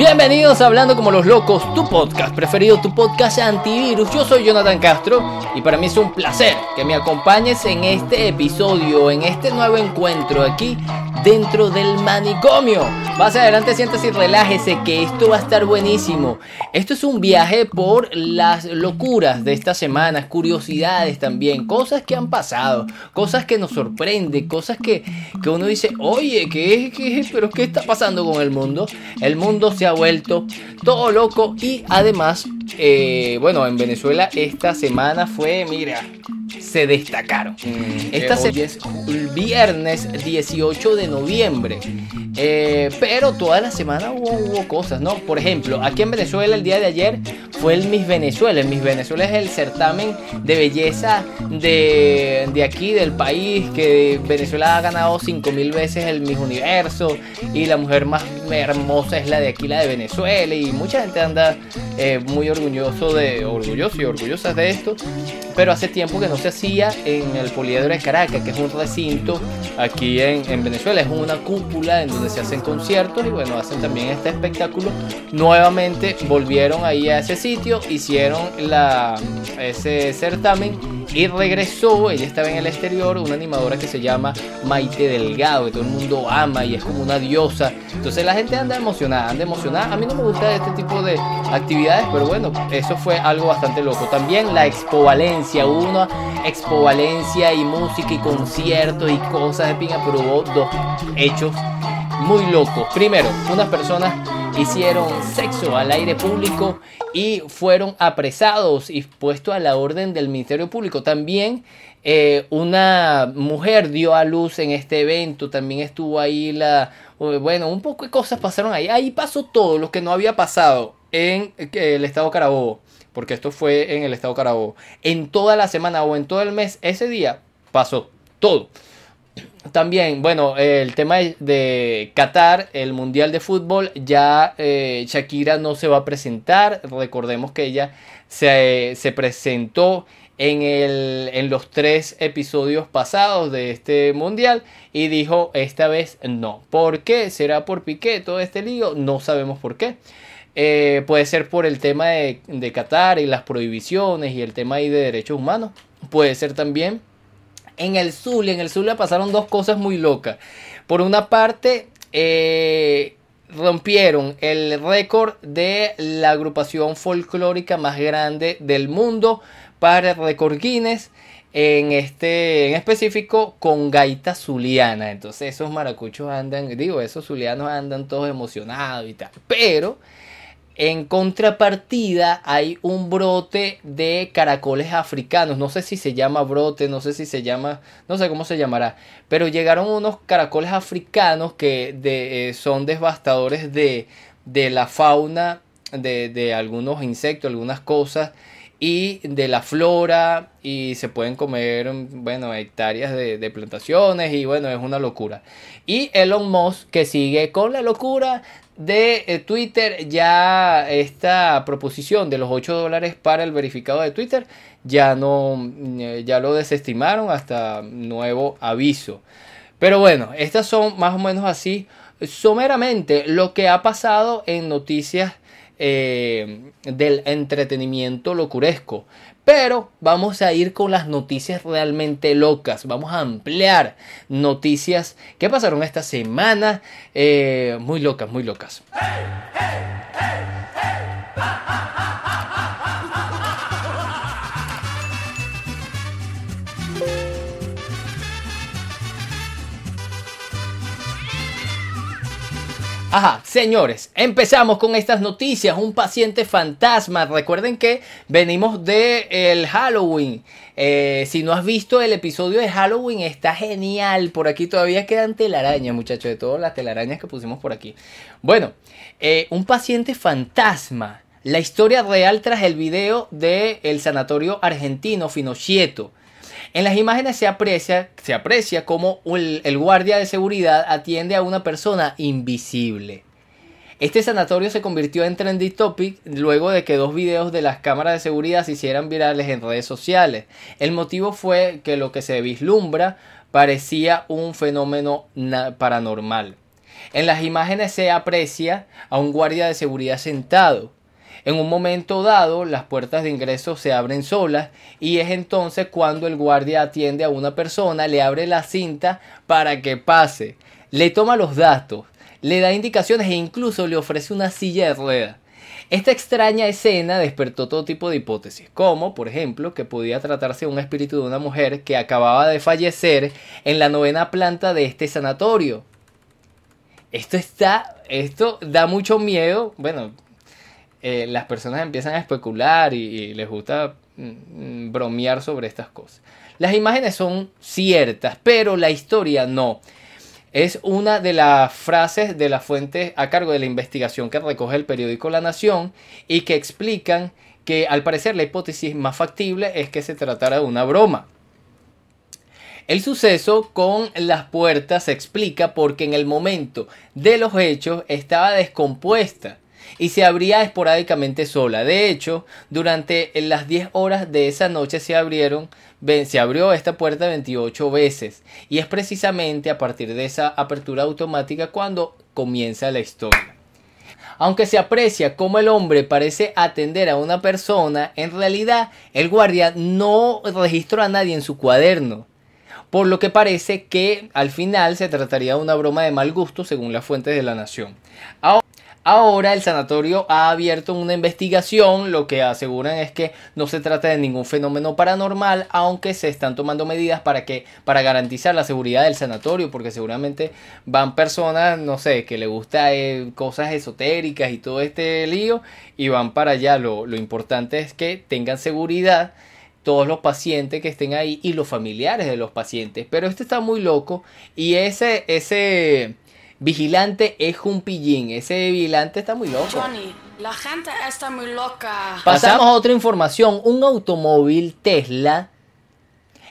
Bienvenidos a Hablando como los locos, tu podcast preferido, tu podcast antivirus. Yo soy Jonathan Castro y para mí es un placer que me acompañes en este episodio, en este nuevo encuentro aquí dentro del manicomio. Más adelante siéntese y relájese que esto va a estar buenísimo. Esto es un viaje por las locuras de estas semanas, curiosidades también, cosas que han pasado, cosas que nos sorprenden, cosas que, que uno dice, oye, ¿qué, qué, pero qué está pasando con el mundo? El mundo se ha vuelto todo loco y además, eh, bueno, en Venezuela esta semana fue, mira, se destacaron. Esta semana es el viernes 18 de noviembre. Eh, pero toda la semana hubo, cosas, ¿no? Por ejemplo, aquí en Venezuela el día de ayer fue el Miss Venezuela. El Miss Venezuela es el certamen de belleza de, de aquí, del país, que Venezuela ha ganado 5000 veces el Miss Universo y la mujer más hermosa es la de aquí, la de Venezuela. Y mucha gente anda eh, muy orgulloso de, orgulloso y orgullosas de esto. Pero hace tiempo que no se hacía en el Poliedro de Caracas, que es un recinto aquí en, en Venezuela. Es una cúpula en donde se hacen conciertos y bueno, hacen también este espectáculo. Nuevamente volvieron ahí a ese sitio, hicieron la, ese certamen y regresó, ella estaba en el exterior, una animadora que se llama Maite Delgado, que todo el mundo ama y es como una diosa. Entonces la gente anda emocionada, anda emocionada. A mí no me gusta este tipo de actividades, pero bueno, eso fue algo bastante loco. También la Expo Valencia, una Expo Valencia y música y conciertos y cosas de pinga, pero hubo dos hechos muy locos. Primero, unas personas hicieron sexo al aire público y fueron apresados y puestos a la orden del Ministerio Público. También eh, una mujer dio a luz en este evento, también estuvo ahí la... Bueno, un poco de cosas pasaron ahí. Ahí pasó todo lo que no había pasado en eh, el estado Carabobo, porque esto fue en el estado Carabobo. En toda la semana o en todo el mes, ese día pasó todo. También, bueno, el tema de Qatar, el Mundial de Fútbol, ya eh, Shakira no se va a presentar. Recordemos que ella se, se presentó en, el, en los tres episodios pasados de este Mundial y dijo esta vez no. ¿Por qué? ¿Será por Piqué todo este lío? No sabemos por qué. Eh, puede ser por el tema de, Qatar y las prohibiciones y el tema ahí de derechos humanos. Puede ser también en el Zulia, en el Zulia pasaron dos cosas muy locas. Por una parte, eh, rompieron el récord de la agrupación folclórica más grande del mundo para el récord Guinness. En este, en específico, con gaita zuliana. Entonces, esos maracuchos andan, digo, esos zulianos andan todos emocionados y tal. Pero en contrapartida hay un brote de caracoles africanos. No sé si se llama brote, no sé si se llama, no sé cómo se llamará. Pero llegaron unos caracoles africanos que eh, son devastadores de, la fauna, de, algunos insectos, algunas cosas y de la flora y se pueden comer, bueno, hectáreas de, de, plantaciones y bueno, es una locura. Y Elon Musk que sigue con la locura de eh, Twitter, ya esta proposición de los 8 dólares para el verificado de Twitter ya no, eh, ya lo desestimaron hasta nuevo aviso. Pero bueno, estas son más o menos así, someramente lo que ha pasado en noticias eh, del entretenimiento locuresco. Pero vamos a ir con las noticias realmente locas. Vamos a ampliar noticias que pasaron esta semana. Eh, muy locas, muy locas. Ajá, señores, empezamos con estas noticias. Un paciente fantasma. Recuerden que venimos de el Halloween. Eh, si no has visto el episodio de Halloween, está genial. Por aquí todavía quedan telarañas, muchachos, de todas las telarañas que pusimos por aquí. Bueno, eh, un paciente fantasma. La historia real tras el video del el sanatorio argentino Finocchieto. En las imágenes se aprecia, se aprecia cómo el, guardia de seguridad atiende a una persona invisible. Este sanatorio se convirtió en trendy topic luego de que dos videos de las cámaras de seguridad se hicieran virales en redes sociales. El motivo fue que lo que se vislumbra parecía un fenómeno paranormal. En las imágenes se aprecia a un guardia de seguridad sentado. En un momento dado, las puertas de ingreso se abren solas y es entonces cuando el guardia atiende a una persona, le abre la cinta para que pase, le toma los datos, le da indicaciones e incluso le ofrece una silla de ruedas. Esta extraña escena despertó todo tipo de hipótesis, como, por ejemplo, que podía tratarse de un espíritu de una mujer que acababa de fallecer en la novena planta de este sanatorio. Esto está, esto da mucho miedo. Bueno, eh, las personas empiezan a especular y, les gusta mm, mm, bromear sobre estas cosas. Las imágenes son ciertas, pero la historia no. Es una de las frases de la fuente a cargo de la investigación que recoge el periódico La Nación y que explican que al parecer la hipótesis más factible es que se tratara de una broma. El suceso con las puertas se explica porque en el momento de los hechos estaba descompuesta y se abría esporádicamente sola. De hecho, durante las 10 horas de esa noche se abrieron se abrió esta puerta 28 veces y es precisamente a partir de esa apertura automática cuando comienza la historia. Aunque se aprecia cómo el hombre parece atender a una persona, en realidad el guardia no registró a nadie en su cuaderno. Por lo que parece que al final se trataría de una broma de mal gusto según las fuentes de la nación. Ahora el sanatorio ha abierto una investigación, lo que aseguran es que no se trata de ningún fenómeno paranormal, aunque se están tomando medidas para que para garantizar la seguridad del sanatorio, porque seguramente van personas, no sé, que le gusta eh, cosas esotéricas y todo este lío y van para allá. Lo, lo importante es que tengan seguridad todos los pacientes que estén ahí y los familiares de los pacientes. Pero este está muy loco y ese ese Vigilante es un pillín. Ese vigilante está muy loco. Johnny, la gente está muy loca. Pasamos a otra información. Un automóvil Tesla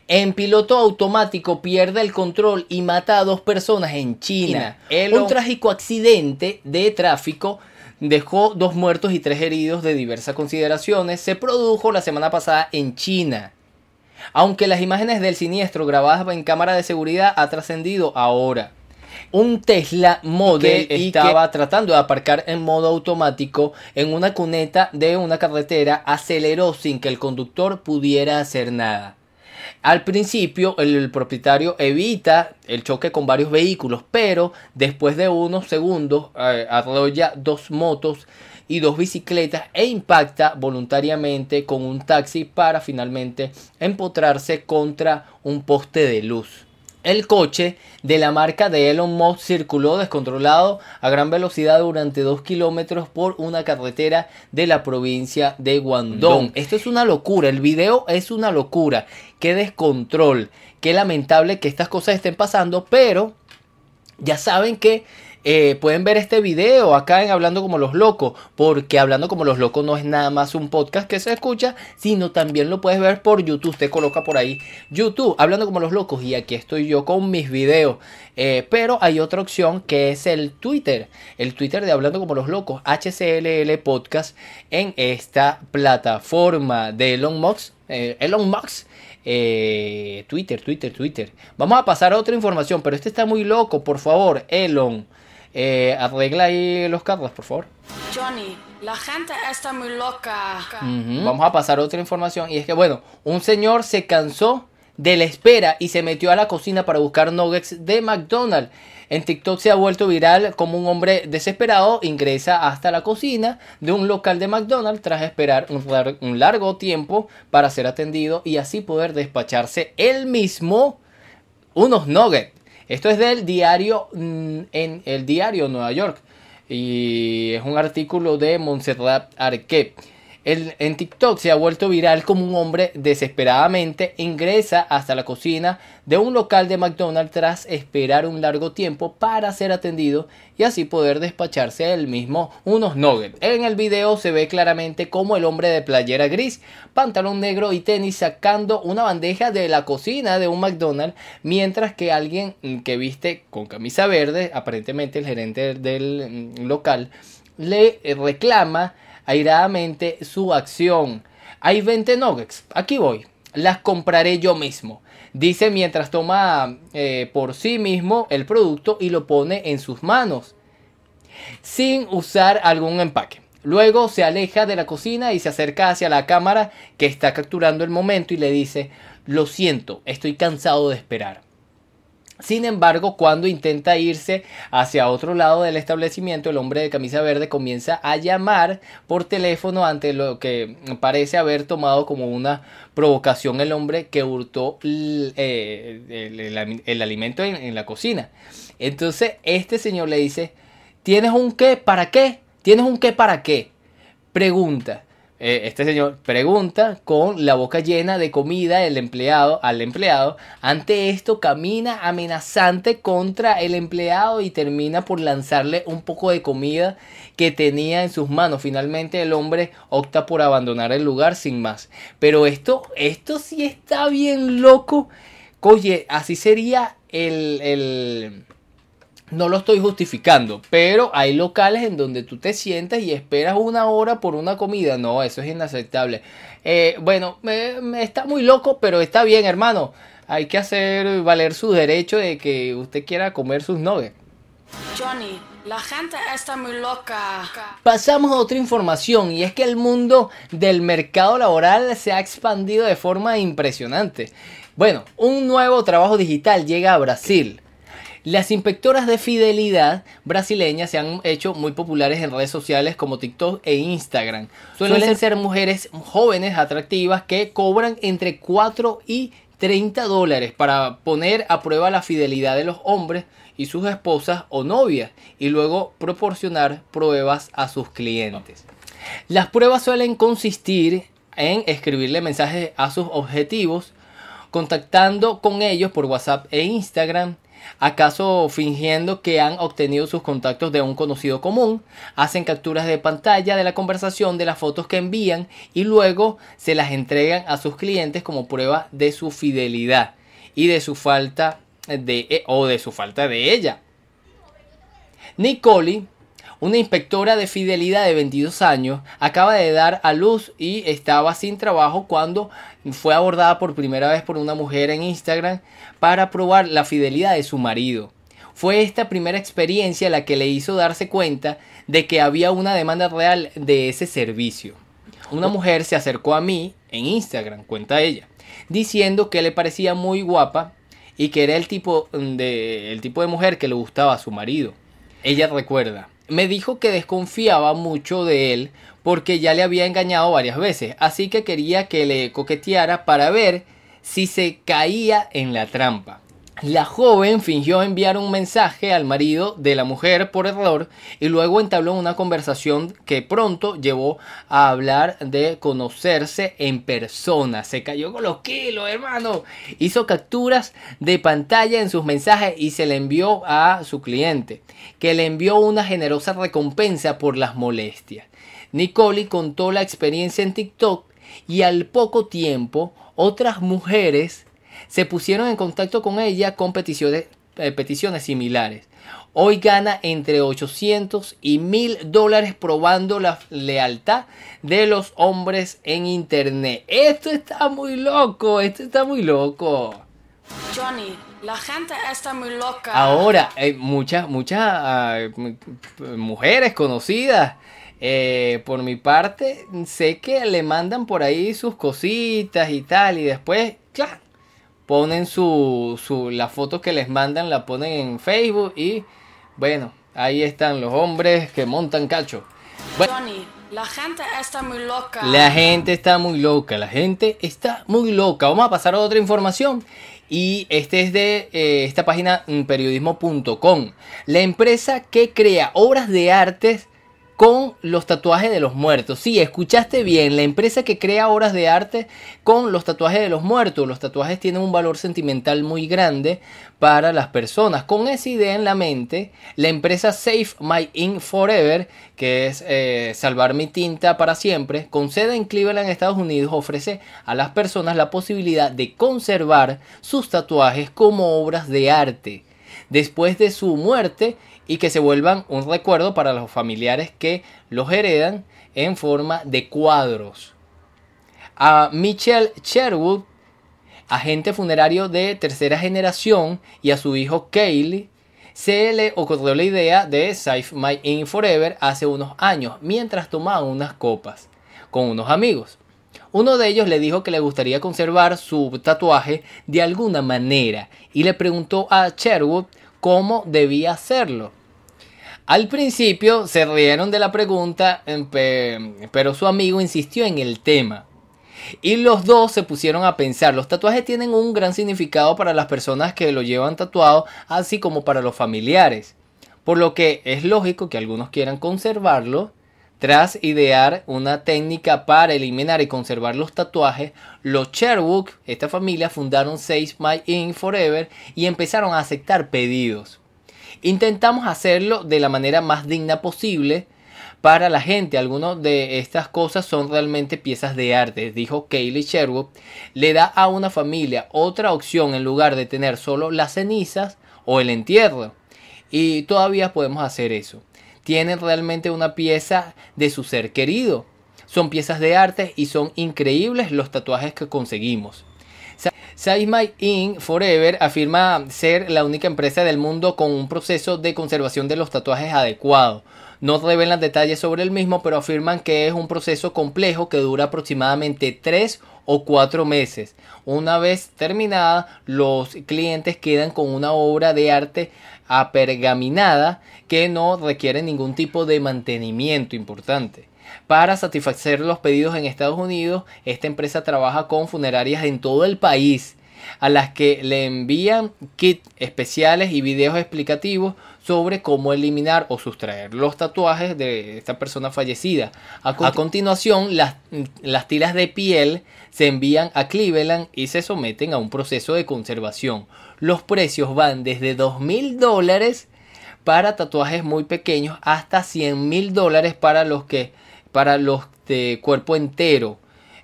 en piloto automático pierde el control y mata a dos personas en China. Un trágico accidente de tráfico dejó dos muertos y tres heridos de diversas consideraciones. Se produjo la semana pasada en China. Aunque las imágenes del siniestro grabadas en cámara de seguridad ha trascendido ahora un Tesla Model estaba tratando de aparcar en modo automático en una cuneta de una carretera, aceleró sin que el conductor pudiera hacer nada. Al principio el, propietario evita el choque con varios vehículos, pero después de unos segundos eh, arrolla dos motos y dos bicicletas e impacta voluntariamente con un taxi para finalmente empotrarse contra un poste de luz. El coche de la marca de Elon Musk circuló descontrolado a gran velocidad durante 2 kilómetros por una carretera de la provincia de Guangdong. Esto es una locura, el video es una locura. Qué descontrol, qué lamentable que estas cosas estén pasando, pero ya saben que eh, pueden ver este video acá en Hablando como los locos, porque Hablando como los locos no es nada más un podcast que se escucha, sino también lo puedes ver por YouTube. Usted coloca por ahí YouTube, Hablando como los locos, y aquí estoy yo con mis videos. Eh, pero hay otra opción que es el Twitter, el Twitter de Hablando como los locos, HCLL Podcast, en esta plataforma de Elon Musk. Eh, Elon Musk Twitter, Twitter, Twitter. Vamos a pasar a otra información, pero este está muy loco, por favor, Elon. Eh, arregla ahí los carros, por favor. Johnny, la gente está muy loca. Vamos a pasar otra información. Y es que, bueno, un señor se cansó de la espera y se metió a la cocina para buscar nuggets de McDonald's. En TikTok se ha vuelto viral como un hombre desesperado ingresa hasta la cocina de un local de McDonald's tras esperar un, largo tiempo para ser atendido y así poder despacharse él mismo unos nuggets. Esto es del diario, mm, en el diario Nueva York. Y es un artículo de Montserrat Arquet en TikTok se ha vuelto viral como un hombre desesperadamente ingresa hasta la cocina de un local de McDonald's tras esperar un largo tiempo para ser atendido y así poder despacharse él mismo unos nuggets. En el video se ve claramente como el hombre de playera gris, pantalón negro y tenis sacando una bandeja de la cocina de un McDonald's mientras que alguien que viste con camisa verde, aparentemente el gerente del mm, local, le reclama airadamente su acción. Hay 20 nuggets. Aquí voy. las compraré yo mismo. Dice mientras toma eh, por sí mismo el producto y lo pone en sus manos, sin usar algún empaque. Luego se aleja de la cocina y se acerca hacia la cámara que está capturando el momento y le dice, lo siento, estoy cansado de esperar. Sin embargo, cuando intenta irse hacia otro lado del establecimiento, el hombre de camisa verde comienza a llamar por teléfono ante lo que parece haber tomado como una provocación el hombre que hurtó el, eh, alimento en, en la cocina. Entonces, este señor le dice, ¿tienes un qué? ¿Para qué? ¿Tienes un qué? ¿Para qué? Pregunta. Eh, este señor pregunta con la boca llena de comida el empleado al empleado. Ante esto camina amenazante contra el empleado y termina por lanzarle un poco de comida que tenía en sus manos. Finalmente el hombre opta por abandonar el lugar sin más. Pero esto, esto sí está bien loco. Oye, así sería el, el no lo estoy justificando, pero hay locales en donde tú te sientas y esperas una hora por una comida. No, eso es inaceptable. Eh, bueno, me, está muy loco, pero está bien, hermano. Hay que hacer valer su derecho de que usted quiera comer sus nuggets. Johnny, la gente está muy loca. Pasamos a otra información y es que el mundo del mercado laboral se ha expandido de forma impresionante. Bueno, un nuevo trabajo digital llega a Brasil. Las inspectoras de fidelidad brasileñas se han hecho muy populares en redes sociales como TikTok e Instagram. Suelen, ser mujeres jóvenes, atractivas, que cobran entre 4 y 30 dólares para poner a prueba la fidelidad de los hombres y sus esposas o novias y luego proporcionar pruebas a sus clientes. Las pruebas suelen consistir en escribirle mensajes a sus objetivos, contactando con ellos por WhatsApp e Instagram, ¿Acaso fingiendo que han obtenido sus contactos de un conocido común? Hacen capturas de pantalla de la conversación, de las fotos que envían y luego se las entregan a sus clientes como prueba de su fidelidad y de su falta de o de su falta de ella. Nicole una inspectora de fidelidad de 22 años acaba de dar a luz y estaba sin trabajo cuando fue abordada por primera vez por una mujer en Instagram para probar la fidelidad de su marido. Fue esta primera experiencia la que le hizo darse cuenta de que había una demanda real de ese servicio. Una mujer se acercó a mí en Instagram, cuenta ella, diciendo que le parecía muy guapa y que era el tipo de, el tipo de mujer que le gustaba a su marido. Ella recuerda, me dijo que desconfiaba mucho de él porque ya le había engañado varias veces, así que quería que le coqueteara para ver si se caía en la trampa. La joven fingió enviar un mensaje al marido de la mujer por error y luego entabló una conversación que pronto llevó a hablar de conocerse en persona. Se cayó con los kilos, hermano. Hizo capturas de pantalla en sus mensajes y se le envió a su cliente, que le envió una generosa recompensa por las molestias. Nicole contó la experiencia en TikTok y al poco tiempo otras mujeres se pusieron en contacto con ella con peticiones, eh, peticiones similares. Hoy gana entre 800 y 1000 dólares probando la lealtad de los hombres en internet. Esto está muy loco, esto está muy loco. Johnny, la gente está muy loca. Ahora, hay muchas, muchas ah, mujeres conocidas. Eh, por mi parte, sé que le mandan por ahí sus cositas y tal. Y después, claro, ponen su, su, las fotos que les mandan, la ponen en Facebook y bueno, ahí están los hombres que montan cacho. Johnny, la gente está muy loca. La gente está muy loca, la gente está muy loca. Vamos a pasar a otra información. Y este es de eh, esta página periodismo.com. La empresa que crea obras de artes con los tatuajes de los muertos. Sí, escuchaste bien, la empresa que crea obras de arte con los tatuajes de los muertos. Los tatuajes tienen un valor sentimental muy grande para las personas. Con esa idea en la mente, la empresa Save My Ink Forever, que es eh, salvar mi tinta para siempre, con sede en Cleveland, Estados Unidos, ofrece a las personas la posibilidad de conservar sus tatuajes como obras de arte. Después de su muerte, y que se vuelvan un recuerdo para los familiares que los heredan en forma de cuadros. A Michelle Sherwood, agente funerario de tercera generación, y a su hijo Kaylee, se le ocurrió la idea de Save My In Forever hace unos años, mientras tomaban unas copas con unos amigos. Uno de ellos le dijo que le gustaría conservar su tatuaje de alguna manera y le preguntó a Sherwood cómo debía hacerlo. Al principio se rieron de la pregunta, pero su amigo insistió en el tema. Y los dos se pusieron a pensar, los tatuajes tienen un gran significado para las personas que lo llevan tatuado, así como para los familiares. Por lo que es lógico que algunos quieran conservarlo. Tras idear una técnica para eliminar y conservar los tatuajes, los Sherwood, esta familia, fundaron Save My In Forever y empezaron a aceptar pedidos. Intentamos hacerlo de la manera más digna posible, para la gente. Algunas de estas cosas son realmente piezas de arte, dijo Kaylee Sherwood. Le da a una familia otra opción en lugar de tener solo las cenizas o el entierro. Y todavía podemos hacer eso. Tienen realmente una pieza de su ser querido. Son piezas de arte y son increíbles los tatuajes que conseguimos. Save My In Forever afirma ser la única empresa del mundo con un proceso de conservación de los tatuajes adecuado. No revelan detalles sobre el mismo, pero afirman que es un proceso complejo que dura aproximadamente 3 o 4 meses. Una vez terminada, los clientes quedan con una obra de arte apergaminada que no requiere ningún tipo de mantenimiento importante. Para satisfacer los pedidos en Estados Unidos, esta empresa trabaja con funerarias en todo el país a las que le envían kits especiales y videos explicativos sobre cómo eliminar o sustraer los tatuajes de esta persona fallecida. A, continuación, las, las tiras de piel se envían a Cleveland y se someten a un proceso de conservación. Los precios van desde 2 mil dólares para tatuajes muy pequeños hasta 100 mil dólares para los que para los de cuerpo entero.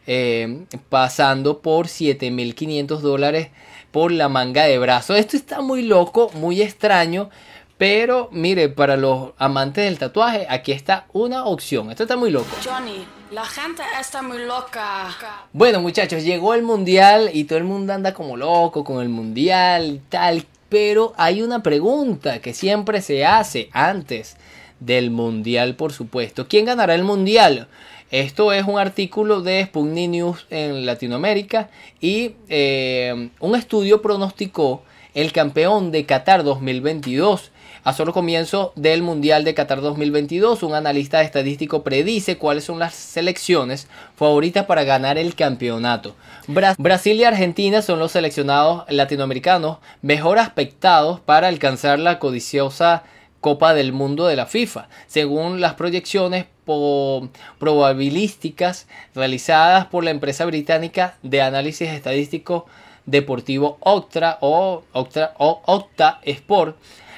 Eh, pasando por 7.500 dólares por la manga de brazo. Esto está muy loco, muy extraño. Pero mire, para los amantes del tatuaje, aquí está una opción. Esto está muy loco. Johnny, la gente está muy loca. Bueno, muchachos, llegó el mundial y todo el mundo anda como loco con el mundial y tal. Pero hay una pregunta que siempre se hace antes del mundial, por supuesto. ¿Quién ganará el mundial? Esto es un artículo de Sputnik News en Latinoamérica y eh, un estudio pronosticó el campeón de Qatar 2022. A solo comienzo del Mundial de Qatar 2022, un analista estadístico predice cuáles son las selecciones favoritas para ganar el campeonato. Brasil y Argentina son los seleccionados latinoamericanos mejor aspectados para alcanzar la codiciosa Copa del Mundo de la FIFA, según las proyecciones probabilísticas realizadas por la empresa británica de análisis estadístico deportivo Octa o Octa, o Octa Sport.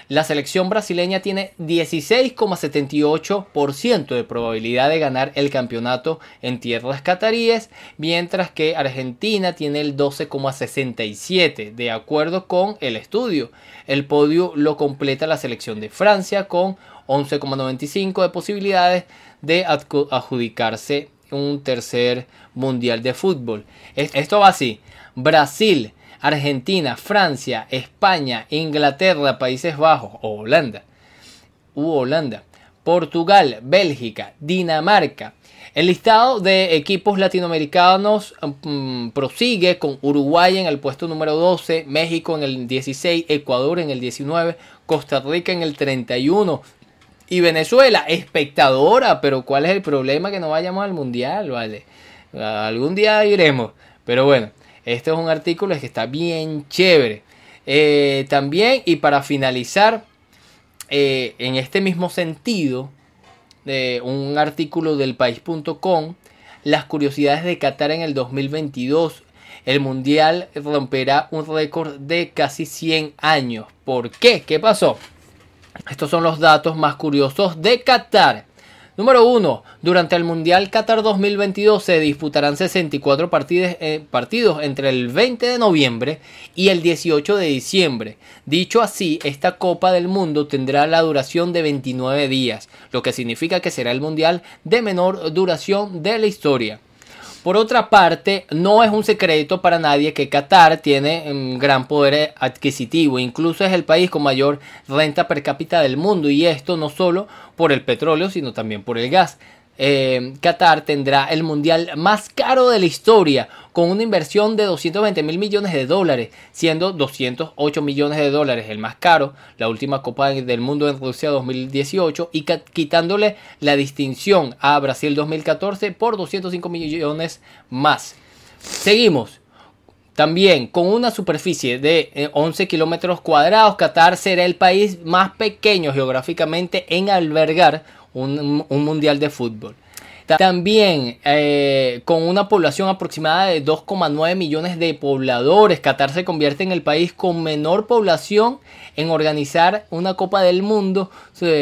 La selección brasileña tiene 16,78% de probabilidad de ganar el campeonato en tierras cataríes, mientras que Argentina tiene el 12,67%, de acuerdo con el estudio. El podio lo completa la selección de Francia con 11,95% de posibilidades de adjudicarse un tercer mundial de fútbol. Esto va así. Brasil Argentina, Francia, España, Inglaterra, Países Bajos o Holanda. Holanda. Portugal, Bélgica, Dinamarca. El listado de equipos latinoamericanos mm, prosigue con Uruguay en el puesto número 12, México en el 16, Ecuador en el 19, Costa Rica en el 31 y Venezuela, espectadora, pero ¿cuál es el problema que no vayamos al mundial? Vale, algún día iremos, pero bueno. Este es un artículo que está bien chévere. Eh, también, y para finalizar, eh, en este mismo sentido, de un artículo del país.com, las curiosidades de Qatar en el 2022. El mundial romperá un récord de casi 100 años. ¿Por qué? ¿Qué pasó? Estos son los datos más curiosos de Qatar. Número 1. Durante el Mundial Qatar 2022 se disputarán 64 eh, partidos entre el 20 de noviembre y el 18 de diciembre. Dicho así, esta Copa del Mundo tendrá la duración de 29 días, lo que significa que será el Mundial de menor duración de la historia. Por otra parte, no es un secreto para nadie que Qatar tiene un gran poder adquisitivo, incluso es el país con mayor renta per cápita del mundo y esto no solo por el petróleo, sino también por el gas. Eh, Qatar tendrá el mundial más caro de la historia, con una inversión de 220 mil millones de dólares, siendo 208 millones de dólares el más caro, la última Copa del Mundo en Rusia 2018, y quitándole la distinción a Brasil 2014 por 205 millones más. Seguimos. También con una superficie de 11 eh, kilómetros cuadrados, Qatar será el país más pequeño geográficamente en albergar un, mundial de fútbol. También eh, con una población aproximada de 2,9 millones de pobladores, Qatar se convierte en el país con menor población en organizar una Copa del Mundo,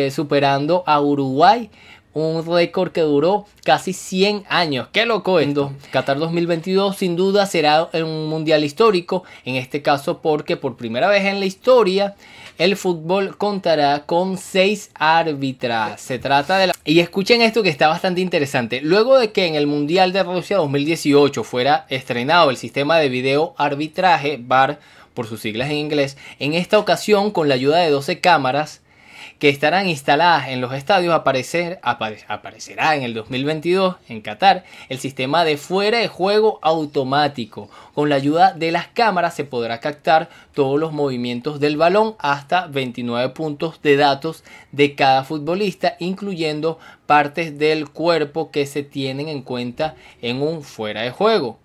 superando a Uruguay, un récord que duró casi 100 años. ¡Qué loco esto! Qatar 2022 sin duda será un mundial histórico, en este caso porque por primera vez en la historia el fútbol contará con seis árbitras. Se trata de la... Y escuchen esto que está bastante interesante. Luego de que en el Mundial de Rusia 2018 fuera estrenado el sistema de video arbitraje, VAR por sus siglas en inglés, en esta ocasión con la ayuda de 12 cámaras, que estarán instaladas en los estadios aparecer, aparecerá en el 2022 en Qatar el sistema de fuera de juego automático. Con la ayuda de las cámaras se podrá captar todos los movimientos del balón hasta 29 puntos de datos de cada futbolista, incluyendo partes del cuerpo que se tienen en cuenta en un fuera de juego.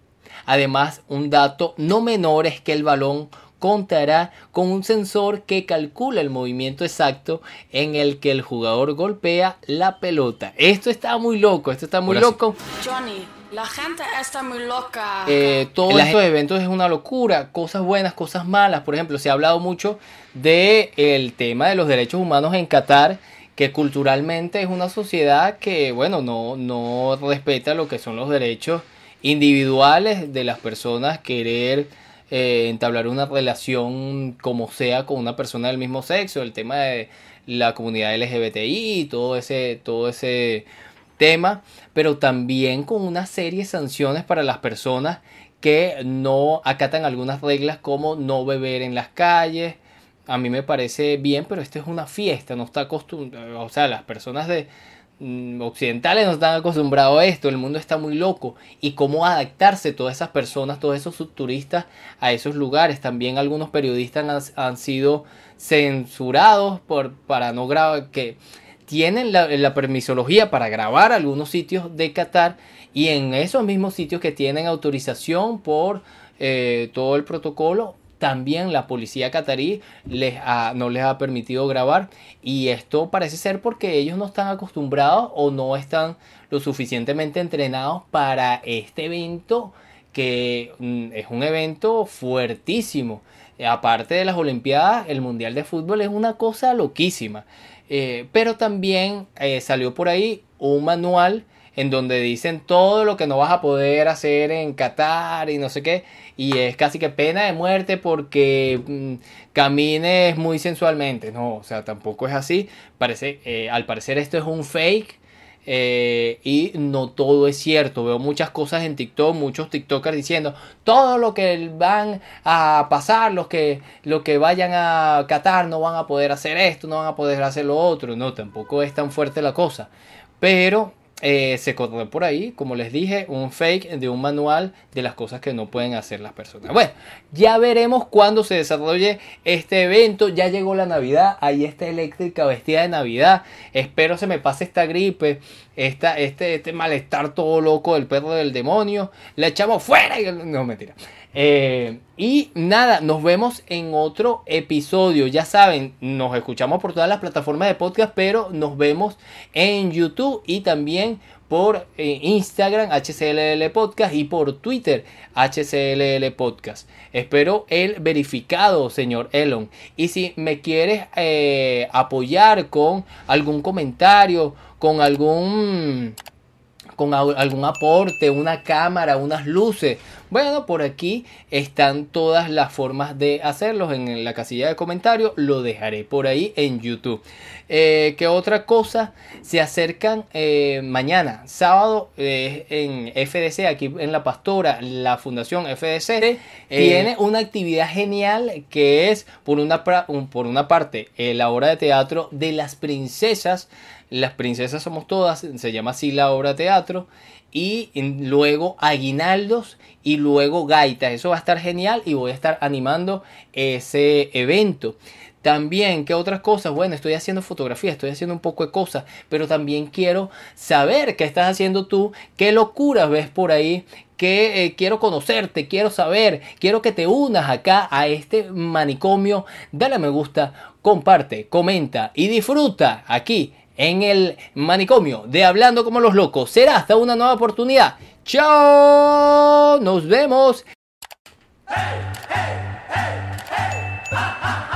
Además, un dato no menor es que el balón contará con un sensor que calcula el movimiento exacto en el que el jugador golpea la pelota. Esto está muy loco, esto está muy loco. Johnny, la gente está muy loca. Eh, todos estos eventos es una locura, cosas buenas, cosas malas. Por ejemplo, se ha hablado mucho del el tema de los derechos humanos en Qatar que culturalmente es una sociedad que, bueno, no, no respeta lo que son los derechos individuales de las personas, querer eh, entablar una relación como sea con una persona del mismo sexo, el tema de la comunidad LGBTI, todo ese, todo ese tema, pero también con una serie de sanciones para las personas que no acatan algunas reglas como no beber en las calles. A mí me parece bien, pero esto es una fiesta, no está acostumbrado, o sea, las personas de, occidentales no están acostumbrados a esto, el mundo está muy loco y cómo adaptarse todas esas personas, todos esos turistas a esos lugares. También algunos periodistas han, sido censurados por, para no grabar, que tienen la, permisología para grabar algunos sitios de Qatar y en esos mismos sitios que tienen autorización por eh, todo el protocolo también la policía catarí les no les ha permitido grabar y esto parece ser porque ellos no están acostumbrados o no están lo suficientemente entrenados para este evento que mm, es un evento fuertísimo. Aparte de las Olimpiadas, el Mundial de Fútbol es una cosa loquísima. Eh, pero también eh, salió por ahí un manual en donde dicen todo lo que no vas a poder hacer en Qatar y no sé qué. Y es casi que pena de muerte porque mm, camines muy sensualmente. No, o sea, tampoco es así. Parece, eh, al parecer esto es un fake. Eh, y no todo es cierto. Veo muchas cosas en TikTok, muchos TikTokers diciendo todo lo que van a pasar, los que, los que vayan a Qatar no van a poder hacer esto, no van a poder hacer lo otro. No, tampoco es tan fuerte la cosa. Pero eh, se corre por ahí, como les dije, un fake de un manual de las cosas que no pueden hacer las personas. Bueno, ya veremos cuándo se desarrolle este evento. Ya llegó la Navidad, ahí está eléctrica vestida de Navidad. Espero se me pase esta gripe, esta, este, este malestar todo loco del perro del demonio. La echamos fuera y no mentira. Eh, y nada, nos vemos en otro episodio. Ya saben, nos escuchamos por todas las plataformas de podcast, pero nos vemos en YouTube y también por eh, Instagram HCLL Podcast y por Twitter HCLL Podcast. Espero el verificado, señor Elon. Y si me quieres eh, apoyar con algún comentario, con algún con algún aporte, una cámara, unas luces. Bueno, por aquí están todas las formas de hacerlos en la casilla de comentarios. Lo dejaré por ahí en YouTube. Eh, ¿Qué otra cosa? Se acercan eh, mañana, sábado, eh, en FDC, aquí en La Pastora, la Fundación FDC, tiene una actividad genial que es, por una, por una parte, la obra de teatro de las princesas. Las princesas somos todas, se llama así la obra teatro y luego aguinaldos y luego gaitas. Eso va a estar genial y voy a estar animando ese evento. También, ¿qué otras cosas? Bueno, estoy haciendo fotografía, estoy haciendo un poco de cosas, pero también quiero saber qué estás haciendo tú, qué locuras ves por ahí, que eh, quiero conocerte, quiero saber, quiero que te unas acá a este manicomio. Dale a me gusta, comparte, comenta y disfruta aquí en el manicomio de Hablando como los locos. Será hasta una nueva oportunidad. Chao, nos vemos. Hey, hey, hey,